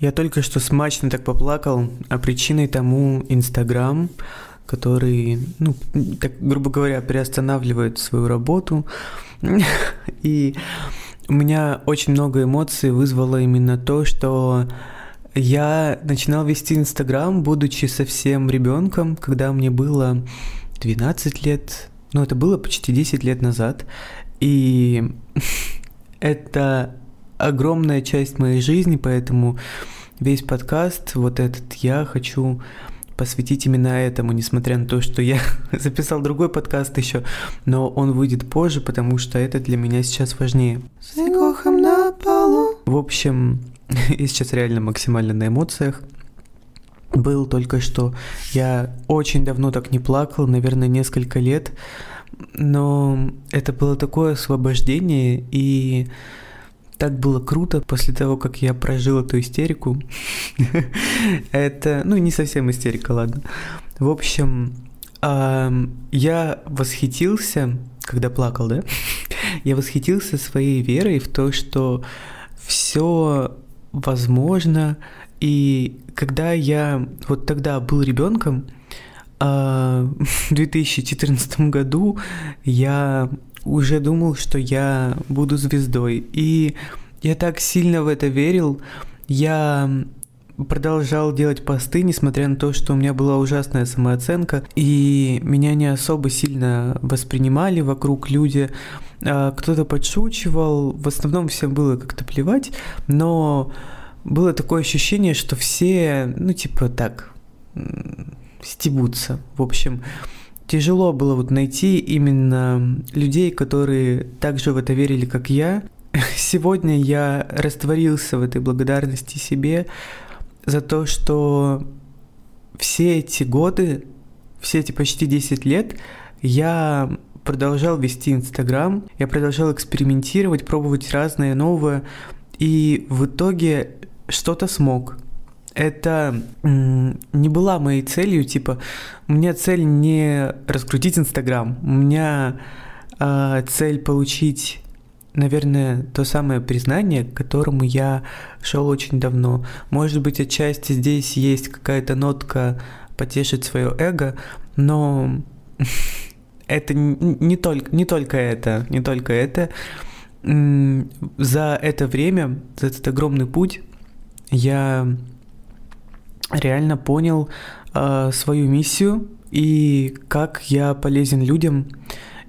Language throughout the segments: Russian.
Я только что смачно так поплакал, а причиной тому Инстаграм, который, ну, так, грубо говоря, приостанавливает свою работу. И у меня очень много эмоций вызвало именно то, что я начинал вести Инстаграм, будучи совсем ребенком, когда мне было 12 лет, ну это было почти 10 лет назад, и это огромная часть моей жизни, поэтому весь подкаст, вот этот, я хочу посвятить именно этому, несмотря на то, что я записал другой подкаст еще, но он выйдет позже, потому что это для меня сейчас важнее. С на полу. В общем, я сейчас реально максимально на эмоциях. Был только что. Я очень давно так не плакал, наверное, несколько лет. Но это было такое освобождение, и так было круто после того, как я прожил эту истерику. Это, ну, не совсем истерика, ладно. В общем, я восхитился, когда плакал, да? Я восхитился своей верой в то, что все возможно. И когда я вот тогда был ребенком, в 2014 году я уже думал, что я буду звездой. И я так сильно в это верил. Я продолжал делать посты, несмотря на то, что у меня была ужасная самооценка, и меня не особо сильно воспринимали вокруг люди. А, кто-то подшучивал, в основном всем было как-то плевать, но было такое ощущение, что все, ну, типа так, стебутся. В общем, тяжело было вот найти именно людей, которые также в это верили, как я. Сегодня я растворился в этой благодарности себе за то, что все эти годы, все эти почти 10 лет я продолжал вести Инстаграм, я продолжал экспериментировать, пробовать разное новое, и в итоге что-то смог это не была моей целью, типа, у меня цель не раскрутить Инстаграм, у меня э, цель получить, наверное, то самое признание, к которому я шел очень давно. Может быть, отчасти здесь есть какая-то нотка потешить свое эго, но это не только, не только это, не только это. За это время, за этот огромный путь я реально понял э, свою миссию и как я полезен людям.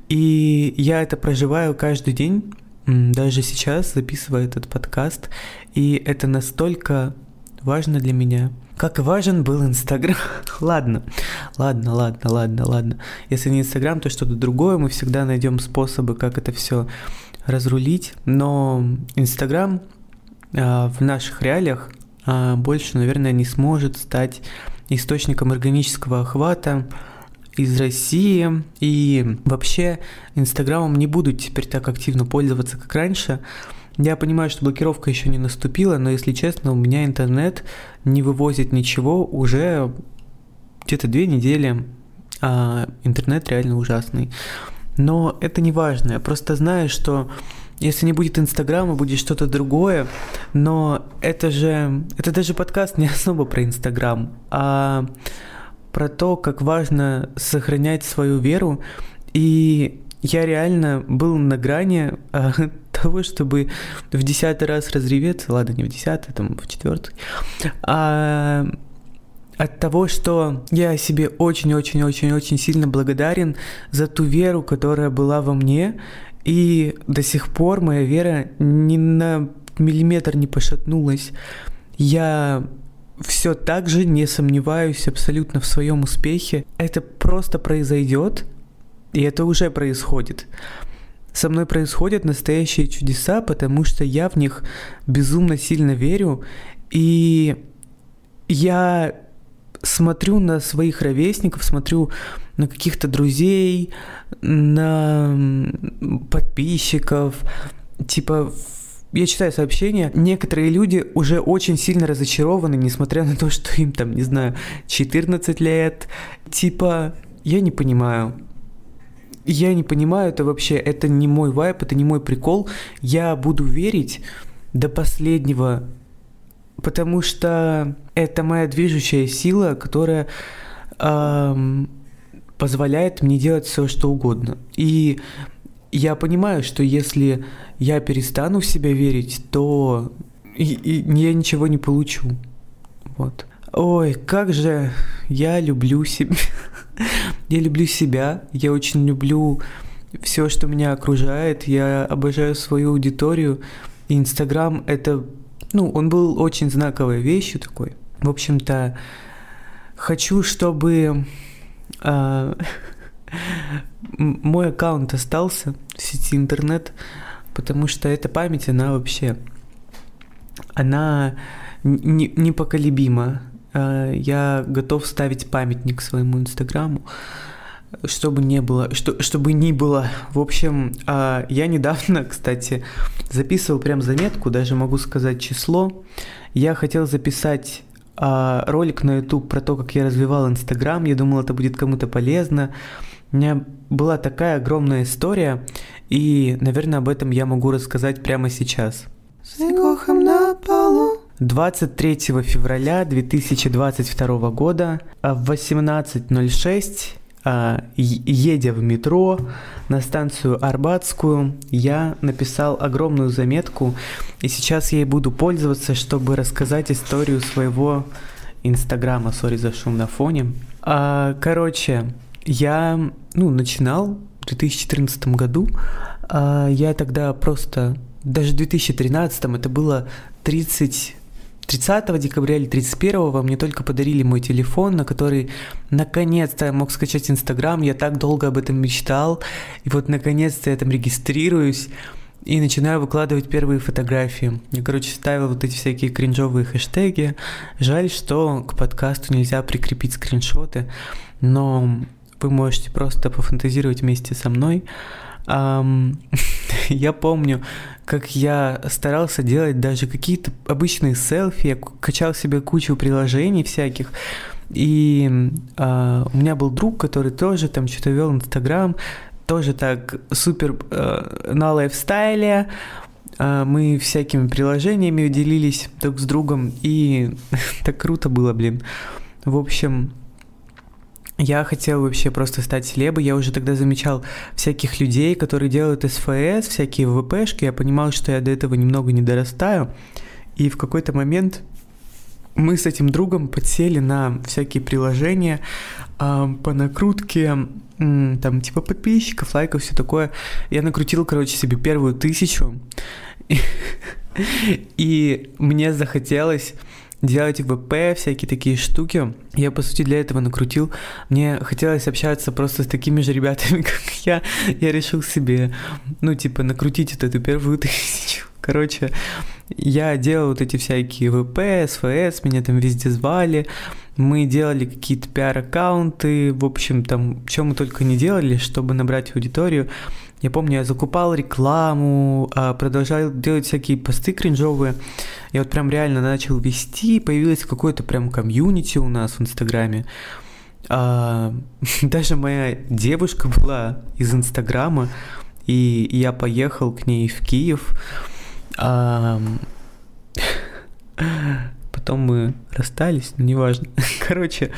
И я это проживаю каждый день, даже сейчас записывая этот подкаст. И это настолько важно для меня. Как важен был Инстаграм. ладно, ладно, ладно, ладно, ладно. Если не Инстаграм, то что-то другое. Мы всегда найдем способы, как это все разрулить. Но Инстаграм э, в наших реалиях больше, наверное, не сможет стать источником органического охвата из России. И вообще Инстаграмом не буду теперь так активно пользоваться, как раньше. Я понимаю, что блокировка еще не наступила, но, если честно, у меня интернет не вывозит ничего уже где-то две недели, а интернет реально ужасный. Но это не важно, я просто знаю, что если не будет Инстаграма, будет что-то другое. Но это же, это даже подкаст не особо про Инстаграм, а про то, как важно сохранять свою веру. И я реально был на грани а, того, чтобы в десятый раз разреветься, ладно, не в десятый, там в четвертый, а от того, что я себе очень-очень-очень-очень сильно благодарен за ту веру, которая была во мне, и до сих пор моя вера ни на миллиметр не пошатнулась. Я все так же не сомневаюсь абсолютно в своем успехе. Это просто произойдет, и это уже происходит. Со мной происходят настоящие чудеса, потому что я в них безумно сильно верю, и я смотрю на своих ровесников, смотрю на каких-то друзей, на подписчиков, типа я читаю сообщения, некоторые люди уже очень сильно разочарованы, несмотря на то, что им там, не знаю, 14 лет. Типа, я не понимаю. Я не понимаю, это вообще, это не мой вайп, это не мой прикол. Я буду верить до последнего потому что это моя движущая сила, которая эм, позволяет мне делать все, что угодно. И я понимаю, что если я перестану в себя верить, то и, и я ничего не получу. Вот. Ой, как же я люблю себя. я люблю себя, я очень люблю все, что меня окружает, я обожаю свою аудиторию. Инстаграм это, ну, он был очень знаковой вещью такой. В общем-то, хочу, чтобы мой аккаунт остался в сети интернет, потому что эта память, она вообще, она непоколебима. Э, я готов ставить памятник своему инстаграму, чтобы не было, что, чтобы не было. В общем, э, я недавно, кстати, записывал прям заметку, даже могу сказать число. Я хотел записать э, ролик на YouTube про то, как я развивал Инстаграм. Я думал, это будет кому-то полезно. У меня была такая огромная история, и, наверное, об этом я могу рассказать прямо сейчас. С на полу 23 февраля 2022 года в 18.06 а, едя в метро на станцию Арбатскую, я написал огромную заметку, и сейчас я ей буду пользоваться, чтобы рассказать историю своего инстаграма. Сори за шум на фоне. А, короче, я ну, начинал в 2014 году. А, я тогда просто, даже в 2013 это было 30 30 декабря или 31 мне только подарили мой телефон, на который наконец-то я мог скачать Инстаграм. Я так долго об этом мечтал. И вот наконец-то я там регистрируюсь и начинаю выкладывать первые фотографии. Я, короче, ставил вот эти всякие кринжовые хэштеги. Жаль, что к подкасту нельзя прикрепить скриншоты, но вы можете просто пофантазировать вместе со мной. Я помню, как я старался делать даже какие-то обычные селфи, я качал себе кучу приложений всяких, и uh, у меня был друг, который тоже там что-то вел Инстаграм, тоже так супер uh, на лайфстайле, uh, мы всякими приложениями делились друг с другом, и так круто было, блин. В общем, я хотел вообще просто стать селебой. Я уже тогда замечал всяких людей, которые делают СФС, всякие ВПшки. Я понимал, что я до этого немного не дорастаю. И в какой-то момент мы с этим другом подсели на всякие приложения э, по накрутке, э, там, типа подписчиков, лайков, все такое. Я накрутил, короче, себе первую тысячу. И мне захотелось делать ВП, всякие такие штуки. Я, по сути, для этого накрутил. Мне хотелось общаться просто с такими же ребятами, как я. Я решил себе, ну, типа, накрутить вот эту первую тысячу. Короче, я делал вот эти всякие ВП, СФС, меня там везде звали. Мы делали какие-то пиар-аккаунты, в общем, там, что мы только не делали, чтобы набрать аудиторию. Я помню, я закупал рекламу, а, продолжал делать всякие посты кринжовые. Я вот прям реально начал вести, появилось какое-то прям комьюнити у нас в Инстаграме. А, даже моя девушка была из Инстаграма, и я поехал к ней в Киев. А, потом мы расстались, но неважно. Короче,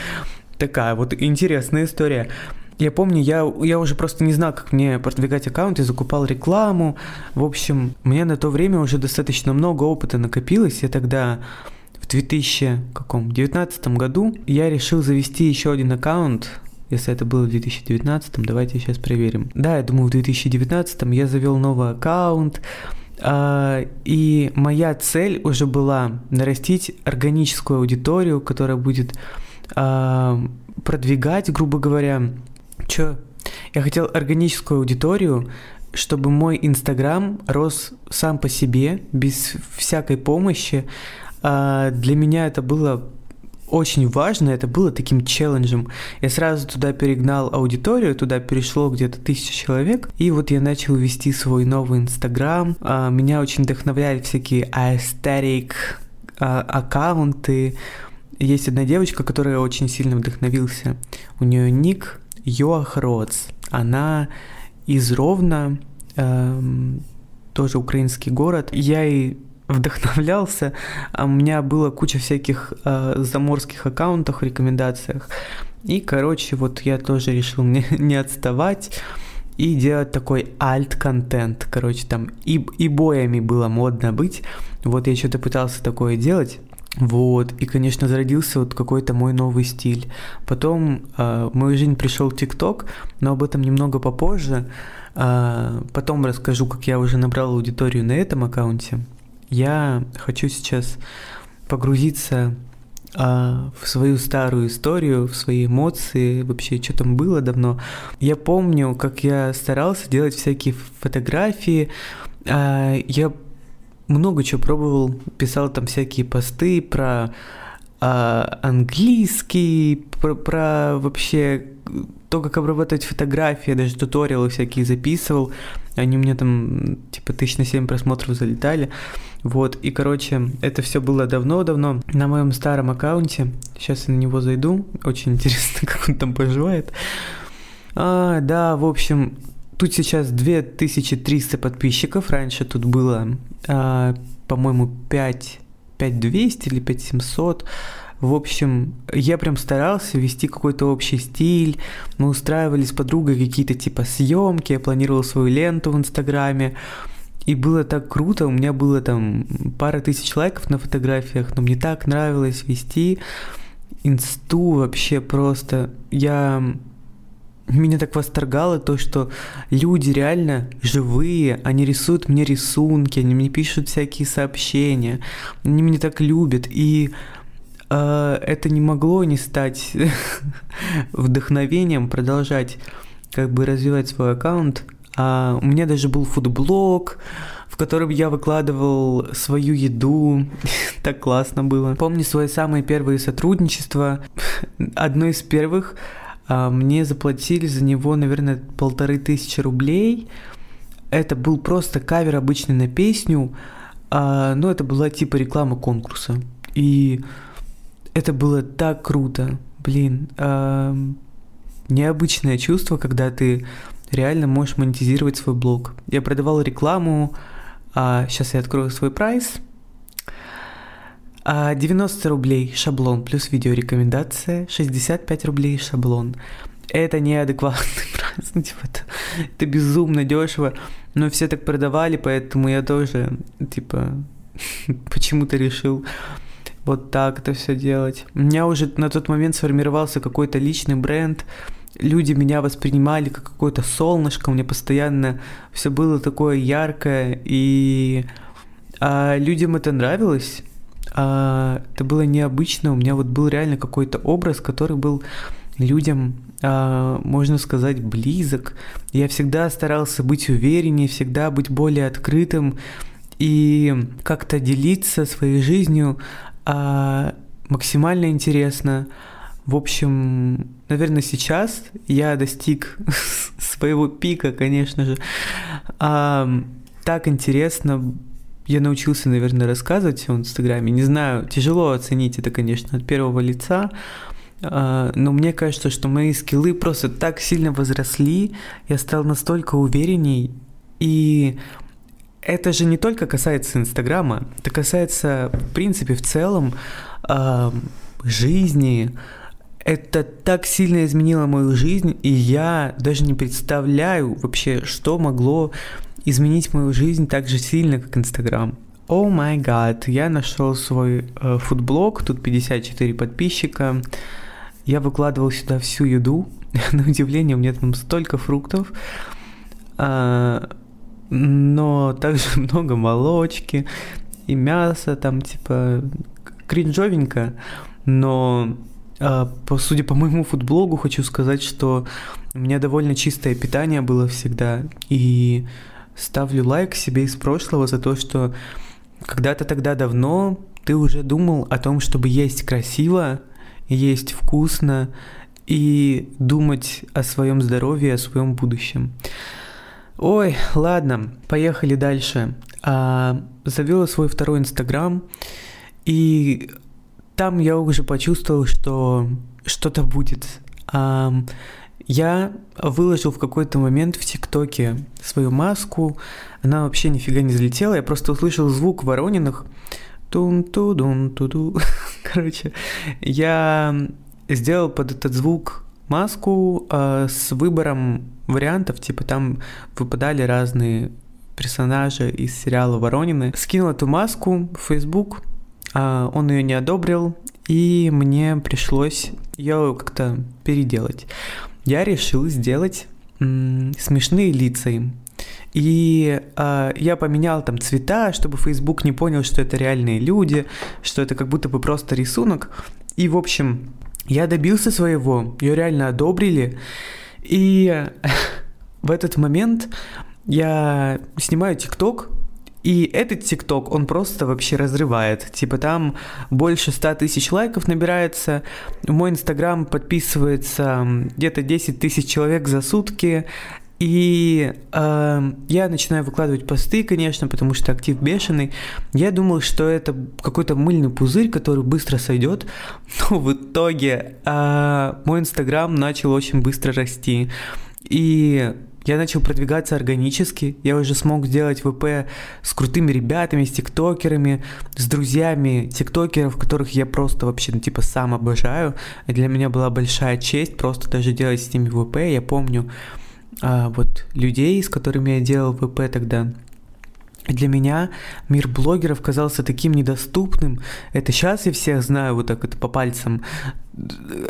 такая вот интересная история. Я помню, я, я уже просто не знал, как мне продвигать аккаунт, я закупал рекламу. В общем, мне на то время уже достаточно много опыта накопилось. Я тогда в 2019 году я решил завести еще один аккаунт, если это было в 2019, давайте сейчас проверим. Да, я думаю, в 2019 я завел новый аккаунт, а, и моя цель уже была нарастить органическую аудиторию, которая будет а, продвигать, грубо говоря, Чё? Я хотел органическую аудиторию, чтобы мой Инстаграм рос сам по себе, без всякой помощи. А для меня это было очень важно, это было таким челленджем. Я сразу туда перегнал аудиторию, туда перешло где-то тысяча человек, и вот я начал вести свой новый Инстаграм. А, меня очень вдохновляли всякие aesthetic а, аккаунты. Есть одна девочка, которая очень сильно вдохновился. У нее ник Йоах. Она из Ровно, эм, тоже украинский город. Я ей вдохновлялся. А у меня было куча всяких э, заморских аккаунтов рекомендациях. И, короче, вот я тоже решил не, не отставать и делать такой альт-контент. Короче, там и, и боями было модно быть. Вот я что-то пытался такое делать. Вот, и, конечно, зародился вот какой-то мой новый стиль. Потом э, в мою жизнь пришел ТикТок, но об этом немного попозже. Э, потом расскажу, как я уже набрал аудиторию на этом аккаунте. Я хочу сейчас погрузиться а, в свою старую историю, в свои эмоции, вообще, что там было давно. Я помню, как я старался делать всякие фотографии. А, я много чего пробовал, писал там всякие посты про а, английский, про, про вообще то, как обрабатывать фотографии, даже туториалы всякие записывал. Они у меня там типа тысяч на семь просмотров залетали. Вот, и, короче, это все было давно-давно на моем старом аккаунте. Сейчас я на него зайду. Очень интересно, как он там поживает. А, да, в общем, тут сейчас 2300 подписчиков. Раньше тут было, а, по-моему, 5, 5200 или 5700. В общем, я прям старался вести какой-то общий стиль. Мы устраивали с подругой какие-то типа съемки, я планировал свою ленту в Инстаграме. И было так круто, у меня было там пара тысяч лайков на фотографиях, но мне так нравилось вести инсту вообще просто. Я меня так восторгало то, что люди реально живые, они рисуют мне рисунки, они мне пишут всякие сообщения, они меня так любят, и э, это не могло не стать вдохновением продолжать как бы развивать свой аккаунт. А у меня даже был фудблог, в котором я выкладывал свою еду. так классно было. Помню свои самые первые сотрудничества. Одно из первых мне заплатили за него, наверное, полторы тысячи рублей. Это был просто кавер обычный на песню, а, но это была типа реклама конкурса. И это было так круто. Блин, а, необычное чувство, когда ты реально можешь монетизировать свой блог. Я продавал рекламу, а, сейчас я открою свой прайс. 90 рублей шаблон плюс видеорекомендация, 65 рублей шаблон. Это неадекватный прайс, ну типа это, это безумно дешево, но все так продавали, поэтому я тоже типа почему-то решил вот так это все делать. У меня уже на тот момент сформировался какой-то личный бренд, люди меня воспринимали как какое-то солнышко, мне постоянно все было такое яркое, и а людям это нравилось, а, это было необычно, у меня вот был реально какой-то образ, который был людям, а, можно сказать, близок. Я всегда старался быть увереннее, всегда быть более открытым и как-то делиться своей жизнью а, максимально интересно. В общем, наверное, сейчас я достиг своего пика, конечно же. А, так интересно я научился, наверное, рассказывать в Инстаграме. Не знаю, тяжело оценить это, конечно, от первого лица, а, но мне кажется, что мои скиллы просто так сильно возросли, я стал настолько уверенней, и это же не только касается Инстаграма, это касается, в принципе, в целом э, жизни. Это так сильно изменило мою жизнь, и я даже не представляю вообще, что могло изменить мою жизнь так же сильно, как Инстаграм. О май гад, я нашел свой э, фудблог, тут 54 подписчика. Я выкладывал сюда всю еду. На удивление, у меня там столько фруктов. А, но также много молочки и мяса, там типа кринжовенько. Но а, по, судя по моему фудблогу, хочу сказать, что у меня довольно чистое питание было всегда. И ставлю лайк себе из прошлого за то, что когда-то тогда давно ты уже думал о том, чтобы есть красиво, есть вкусно и думать о своем здоровье, о своем будущем. Ой, ладно, поехали дальше. А, завела свой второй инстаграм, и там я уже почувствовал, что что-то будет. А, я выложил в какой-то момент в ТикТоке свою маску, она вообще нифига не залетела, я просто услышал звук Ворониных, тун ту дун ту ду Короче, я сделал под этот звук маску э, с выбором вариантов, типа там выпадали разные персонажи из сериала Воронины. Скинул эту маску в Facebook, э, он ее не одобрил, и мне пришлось ее как-то переделать. Я решил сделать смешные лица им. И э, я поменял там цвета, чтобы Facebook не понял, что это реальные люди, что это как будто бы просто рисунок. И, в общем, я добился своего, ее реально одобрили. И в этот момент я снимаю ТикТок, и этот ТикТок, он просто вообще разрывает. Типа там больше 100 тысяч лайков набирается. В мой Инстаграм подписывается где-то 10 тысяч человек за сутки. И э, я начинаю выкладывать посты, конечно, потому что актив бешеный. Я думал, что это какой-то мыльный пузырь, который быстро сойдет. Но в итоге э, мой инстаграм начал очень быстро расти. И я начал продвигаться органически, я уже смог сделать ВП с крутыми ребятами, с тиктокерами, с друзьями тиктокеров, которых я просто вообще, ну, типа, сам обожаю. И для меня была большая честь просто даже делать с ними ВП. Я помню, а, вот людей, с которыми я делал ВП тогда. Для меня мир блогеров казался таким недоступным. Это сейчас я всех знаю вот так вот по пальцам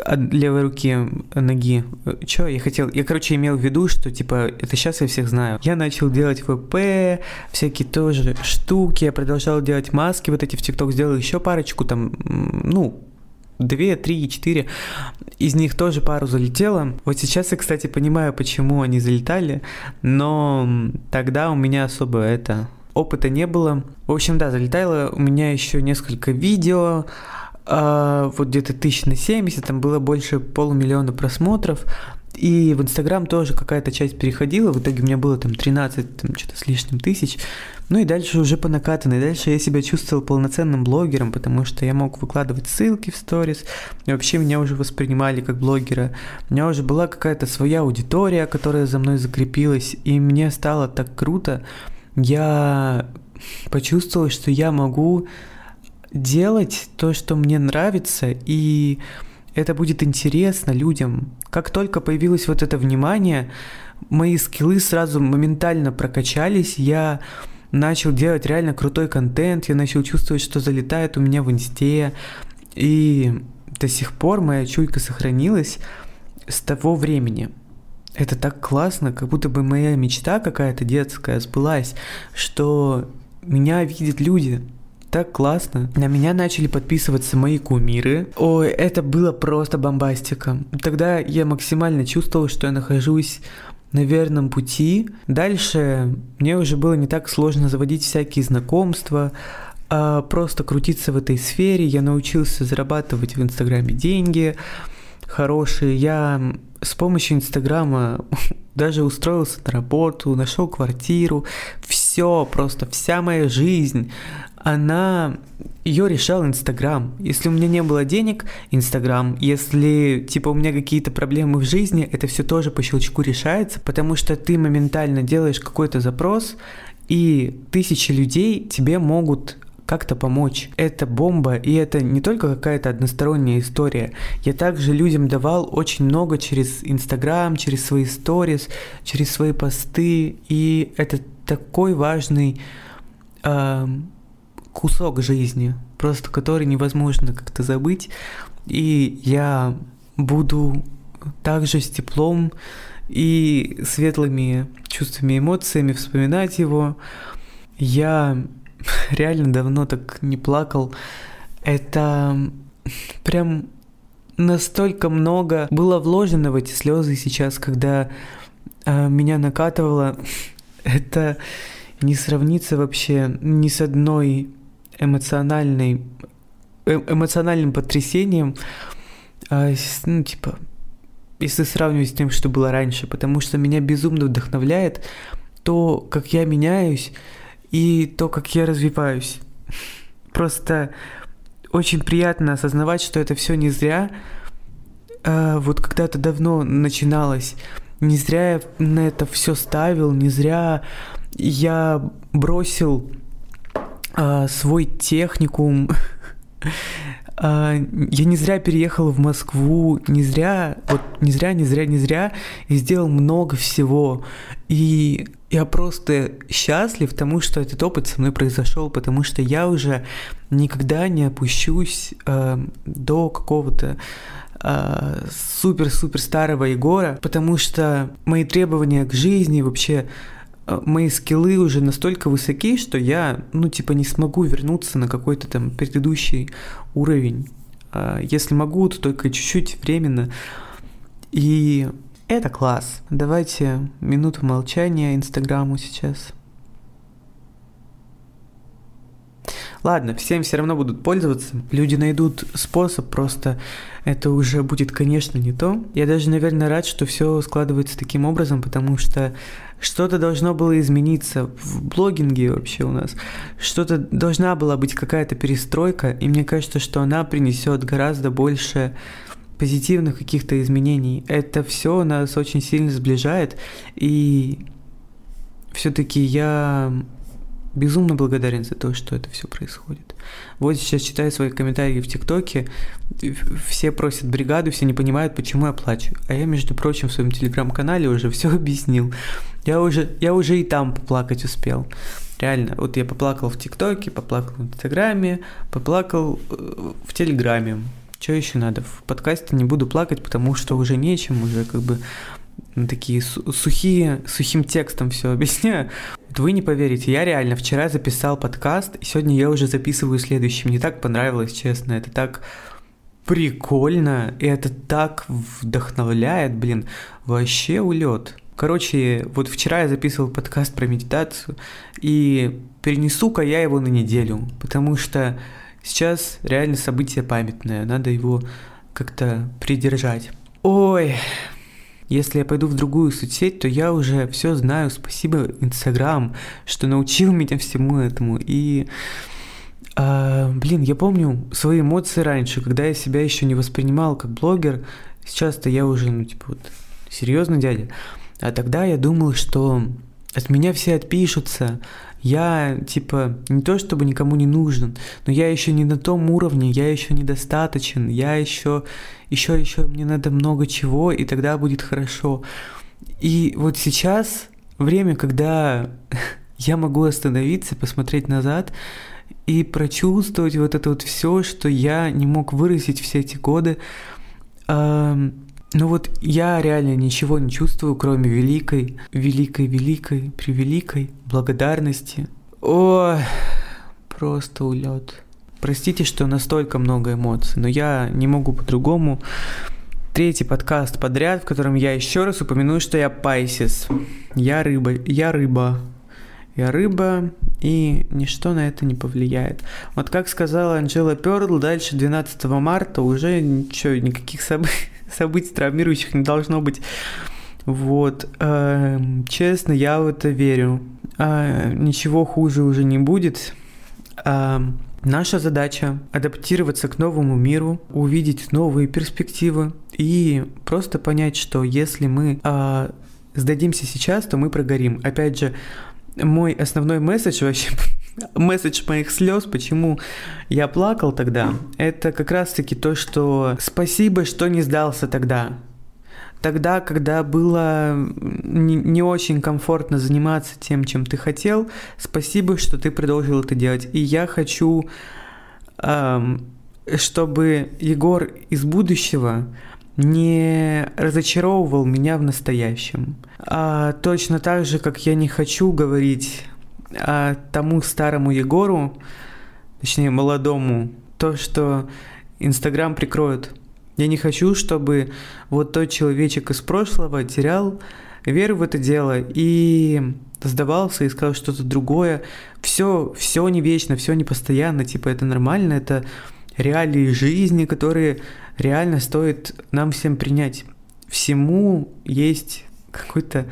от левой руки ноги. Чё, я хотел... Я, короче, имел в виду, что, типа, это сейчас я всех знаю. Я начал делать ВП, всякие тоже штуки, я продолжал делать маски, вот эти в ТикТок сделал еще парочку, там, ну, две, три, четыре. Из них тоже пару залетело. Вот сейчас я, кстати, понимаю, почему они залетали, но тогда у меня особо это опыта не было. В общем, да, залетало у меня еще несколько видео, э, вот где-то тысяч на 70, там было больше полумиллиона просмотров, и в Инстаграм тоже какая-то часть переходила, в итоге у меня было там 13, там что-то с лишним тысяч. Ну и дальше уже по накатанной. Дальше я себя чувствовал полноценным блогером, потому что я мог выкладывать ссылки в сторис. И вообще меня уже воспринимали как блогера. У меня уже была какая-то своя аудитория, которая за мной закрепилась. И мне стало так круто. Я почувствовал, что я могу делать то, что мне нравится, и это будет интересно людям. Как только появилось вот это внимание, мои скиллы сразу моментально прокачались, я начал делать реально крутой контент, я начал чувствовать, что залетает у меня в инсте, и до сих пор моя чуйка сохранилась с того времени. Это так классно, как будто бы моя мечта какая-то детская сбылась, что меня видят люди, так классно. На меня начали подписываться мои кумиры. Ой, это было просто бомбастика. Тогда я максимально чувствовал, что я нахожусь на верном пути. Дальше мне уже было не так сложно заводить всякие знакомства, а просто крутиться в этой сфере. Я научился зарабатывать в Инстаграме деньги хорошие. Я с помощью Инстаграма даже устроился на работу, нашел квартиру. Все, просто вся моя жизнь она ее решал Инстаграм. Если у меня не было денег, Инстаграм. Если, типа, у меня какие-то проблемы в жизни, это все тоже по щелчку решается, потому что ты моментально делаешь какой-то запрос, и тысячи людей тебе могут как-то помочь. Это бомба, и это не только какая-то односторонняя история. Я также людям давал очень много через Инстаграм, через свои сторис, через свои посты, и это такой важный э, кусок жизни, просто который невозможно как-то забыть. И я буду также с теплом и светлыми чувствами эмоциями вспоминать его. Я реально давно так не плакал. Это прям настолько много было вложено в эти слезы сейчас, когда э, меня накатывало. Это не сравнится вообще ни с одной эмоциональной, э, эмоциональным потрясением, а, ну, типа, если сравнивать с тем, что было раньше, потому что меня безумно вдохновляет то, как я меняюсь и то, как я развиваюсь. Просто очень приятно осознавать, что это все не зря. э, вот когда-то давно начиналось. Не зря я на это все ставил, не зря я бросил э, свой техникум. А, я не зря переехал в Москву, не зря, вот не зря, не зря, не зря, и сделал много всего. И я просто счастлив тому, что этот опыт со мной произошел, потому что я уже никогда не опущусь э, до какого-то э, супер-супер старого Егора, потому что мои требования к жизни вообще Э, мои скиллы уже настолько высоки, что я, ну, типа, не смогу вернуться на какой-то там предыдущий уровень. А если могу, то только чуть-чуть временно. И это класс. Давайте минуту молчания Инстаграму сейчас. Ладно, всем все равно будут пользоваться. Люди найдут способ, просто это уже будет, конечно, не то. Я даже, наверное, рад, что все складывается таким образом, потому что что-то должно было измениться в блогинге вообще у нас. Что-то должна была быть какая-то перестройка, и мне кажется, что она принесет гораздо больше позитивных каких-то изменений. Это все нас очень сильно сближает, и все-таки я безумно благодарен за то, что это все происходит. Вот сейчас читаю свои комментарии в ТикТоке, все просят бригаду, все не понимают, почему я плачу. А я, между прочим, в своем телеграм-канале уже все объяснил. Я уже, я уже и там поплакать успел. Реально, вот я поплакал в ТикТоке, поплакал в Инстаграме, поплакал э, в Телеграме. Что еще надо? В подкасте не буду плакать, потому что уже нечем, уже как бы такие сухие, сухим текстом все объясняю. Вы не поверите, я реально вчера записал подкаст, и сегодня я уже записываю следующий. Мне так понравилось, честно, это так прикольно, и это так вдохновляет, блин, вообще улет. Короче, вот вчера я записывал подкаст про медитацию, и перенесу-ка я его на неделю, потому что сейчас реально событие памятное, надо его как-то придержать. Ой, если я пойду в другую соцсеть, то я уже все знаю. Спасибо Инстаграм, что научил меня всему этому. И а, блин, я помню свои эмоции раньше, когда я себя еще не воспринимал как блогер. Сейчас-то я уже, ну, типа, вот, серьезный дядя. А тогда я думал, что от меня все отпишутся, я, типа, не то чтобы никому не нужен, но я еще не на том уровне, я еще недостаточен, я еще, еще, еще мне надо много чего, и тогда будет хорошо. И вот сейчас время, когда я могу остановиться, посмотреть назад и прочувствовать вот это вот все, что я не мог выразить все эти годы. Ну вот я реально ничего не чувствую, кроме великой, великой, великой, превеликой благодарности. О, просто улет. Простите, что настолько много эмоций, но я не могу по-другому. Третий подкаст подряд, в котором я еще раз упомяну, что я Пайсис. Я рыба, я рыба. Я рыба, и ничто на это не повлияет. Вот как сказала Анжела Перл, дальше 12 марта уже ничего, никаких событий событий травмирующих не должно быть. Вот, э, честно, я в это верю. Э, ничего хуже уже не будет. Э, наша задача адаптироваться к новому миру, увидеть новые перспективы и просто понять, что если мы э, сдадимся сейчас, то мы прогорим. Опять же, мой основной месседж вообще месседж моих слез, почему я плакал тогда, это как раз-таки то, что спасибо, что не сдался тогда. Тогда, когда было не, очень комфортно заниматься тем, чем ты хотел, спасибо, что ты продолжил это делать. И я хочу, эм, чтобы Егор из будущего не разочаровывал меня в настоящем. А, точно так же, как я не хочу говорить а, тому старому Егору, точнее молодому, то, что Инстаграм прикроют. Я не хочу, чтобы вот тот человечек из прошлого терял веру в это дело и сдавался, и искал что-то другое. Все, все не вечно, все не постоянно, типа это нормально, это реалии жизни, которые реально стоит нам всем принять. Всему есть какой-то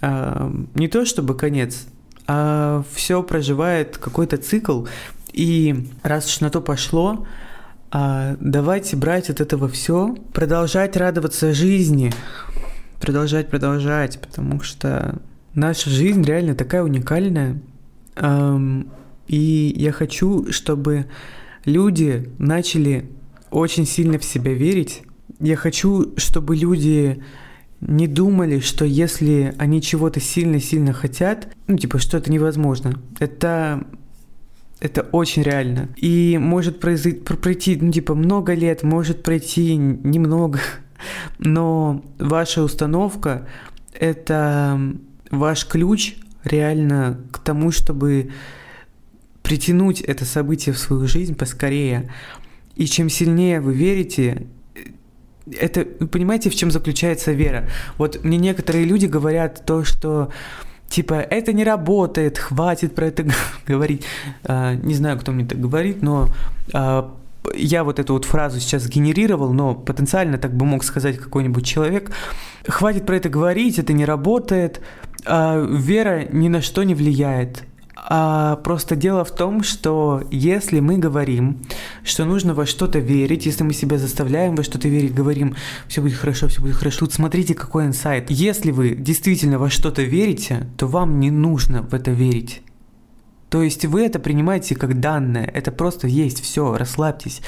э, не то чтобы конец, а все проживает какой-то цикл. И раз уж на то пошло, А давайте брать от этого все, продолжать радоваться жизни, продолжать, продолжать, потому что наша жизнь реально такая уникальная. И я хочу, чтобы люди начали очень сильно в себя верить. Я хочу, чтобы люди не думали, что если они чего-то сильно-сильно хотят, ну, типа, что это невозможно. Это это очень реально. И может произойти, пройти, ну, типа, много лет, может пройти немного, но ваша установка — это ваш ключ реально к тому, чтобы притянуть это событие в свою жизнь поскорее. И чем сильнее вы верите, это, понимаете, в чем заключается вера? Вот мне некоторые люди говорят то, что типа это не работает, хватит про это говорить. А, не знаю, кто мне это говорит, но а, я вот эту вот фразу сейчас генерировал, но потенциально так бы мог сказать какой-нибудь человек. Хватит про это говорить, это не работает. А, вера ни на что не влияет. А просто дело в том, что если мы говорим, что нужно во что-то верить, если мы себя заставляем во что-то верить, говорим, все будет хорошо, все будет хорошо, тут смотрите, какой инсайт. Если вы действительно во что-то верите, то вам не нужно в это верить. То есть вы это принимаете как данное, это просто есть, все, расслабьтесь.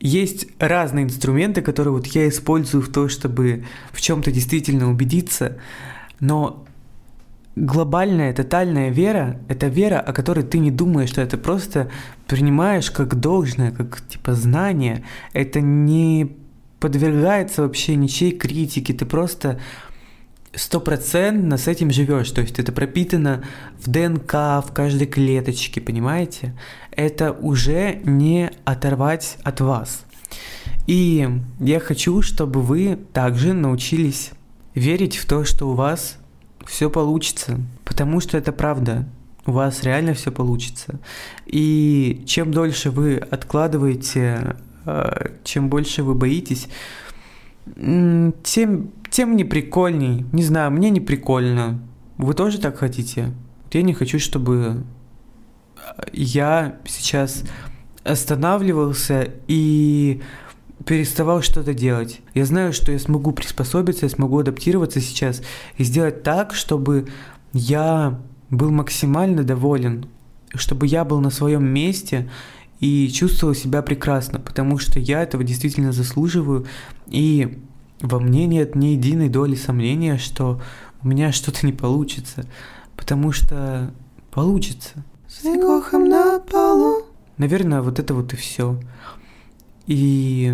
Есть разные инструменты, которые вот я использую в то, чтобы в чем-то действительно убедиться, но глобальная, тотальная вера — это вера, о которой ты не думаешь, что это просто принимаешь как должное, как типа знание. Это не подвергается вообще ничьей критике, ты просто стопроцентно с этим живешь, то есть это пропитано в ДНК, в каждой клеточке, понимаете? Это уже не оторвать от вас. И я хочу, чтобы вы также научились верить в то, что у вас все получится, потому что это правда. У вас реально все получится. И чем дольше вы откладываете, э, чем больше вы боитесь, тем, тем не прикольней. Не знаю, мне не прикольно. Вы тоже так хотите? Я не хочу, чтобы я сейчас останавливался и переставал что-то делать. Я знаю, что я смогу приспособиться, я смогу адаптироваться сейчас и сделать так, чтобы я был максимально доволен, чтобы я был на своем месте и чувствовал себя прекрасно, потому что я этого действительно заслуживаю, и во мне нет ни единой доли сомнения, что у меня что-то не получится, потому что получится. С на полу. Наверное, вот это вот и все. И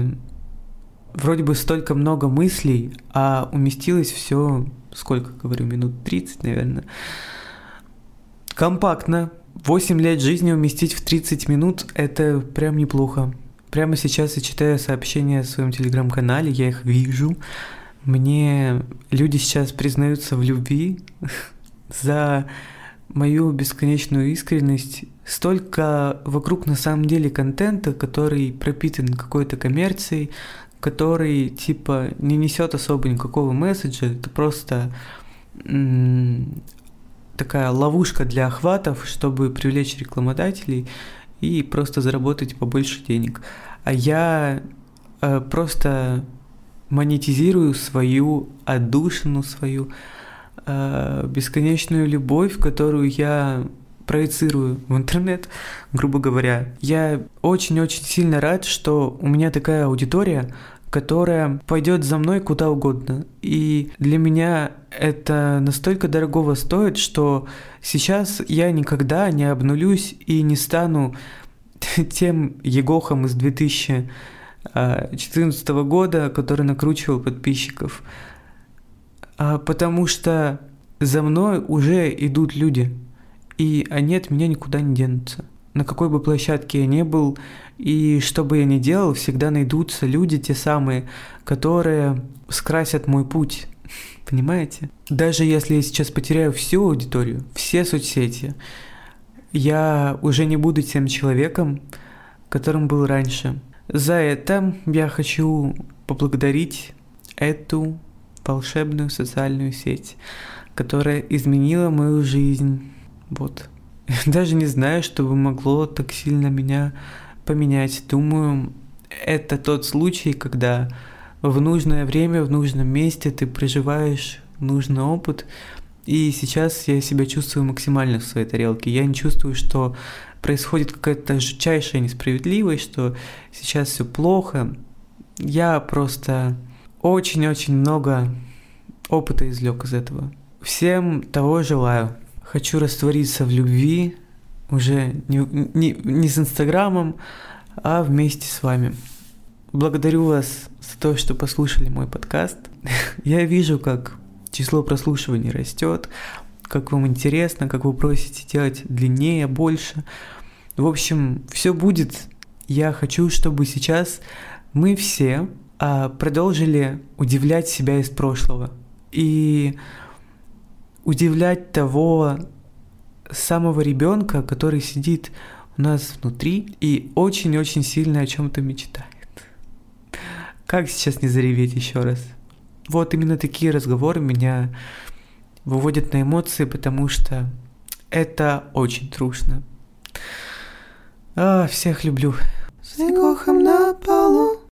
вроде бы столько много мыслей, а уместилось все, сколько, говорю, минут 30, наверное. Компактно. 8 лет жизни уместить в 30 минут – это прям неплохо. Прямо сейчас я читаю сообщения в своем телеграм-канале, я их вижу. Мне люди сейчас признаются в любви за мою бесконечную искренность столько вокруг на самом деле контента, который пропитан какой-то коммерцией, который типа не несет особо никакого месседжа, это просто м- такая ловушка для охватов, чтобы привлечь рекламодателей и просто заработать побольше денег. А я э, просто монетизирую свою отдушину, свою э, бесконечную любовь, которую я проецирую в интернет, грубо говоря. Я очень-очень сильно рад, что у меня такая аудитория, которая пойдет за мной куда угодно. И для меня это настолько дорогого стоит, что сейчас я никогда не обнулюсь и не стану тем Егохом из 2014 года, который накручивал подписчиков. А потому что за мной уже идут люди – и они от меня никуда не денутся. На какой бы площадке я ни был, и что бы я ни делал, всегда найдутся люди те самые, которые скрасят мой путь. Понимаете? Даже если я сейчас потеряю всю аудиторию, все соцсети, я уже не буду тем человеком, которым был раньше. За это я хочу поблагодарить эту волшебную социальную сеть, которая изменила мою жизнь вот. Даже не знаю, что бы могло так сильно меня поменять. Думаю, это тот случай, когда в нужное время, в нужном месте ты проживаешь нужный опыт. И сейчас я себя чувствую максимально в своей тарелке. Я не чувствую, что происходит какая-то жутчайшая несправедливость, что сейчас все плохо. Я просто очень-очень много опыта извлек из этого. Всем того желаю. Хочу раствориться в любви уже не, не, не с Инстаграмом, а вместе с вами. Благодарю вас за то, что послушали мой подкаст. Я вижу, как число прослушиваний растет, как вам интересно, как вы просите делать длиннее, больше. В общем, все будет. Я хочу, чтобы сейчас мы все а, продолжили удивлять себя из прошлого и удивлять того самого ребенка, который сидит у нас внутри и очень-очень сильно о чем-то мечтает. Как сейчас не зареветь еще раз? Вот именно такие разговоры меня выводят на эмоции, потому что это очень трушно. А, всех люблю. С на полу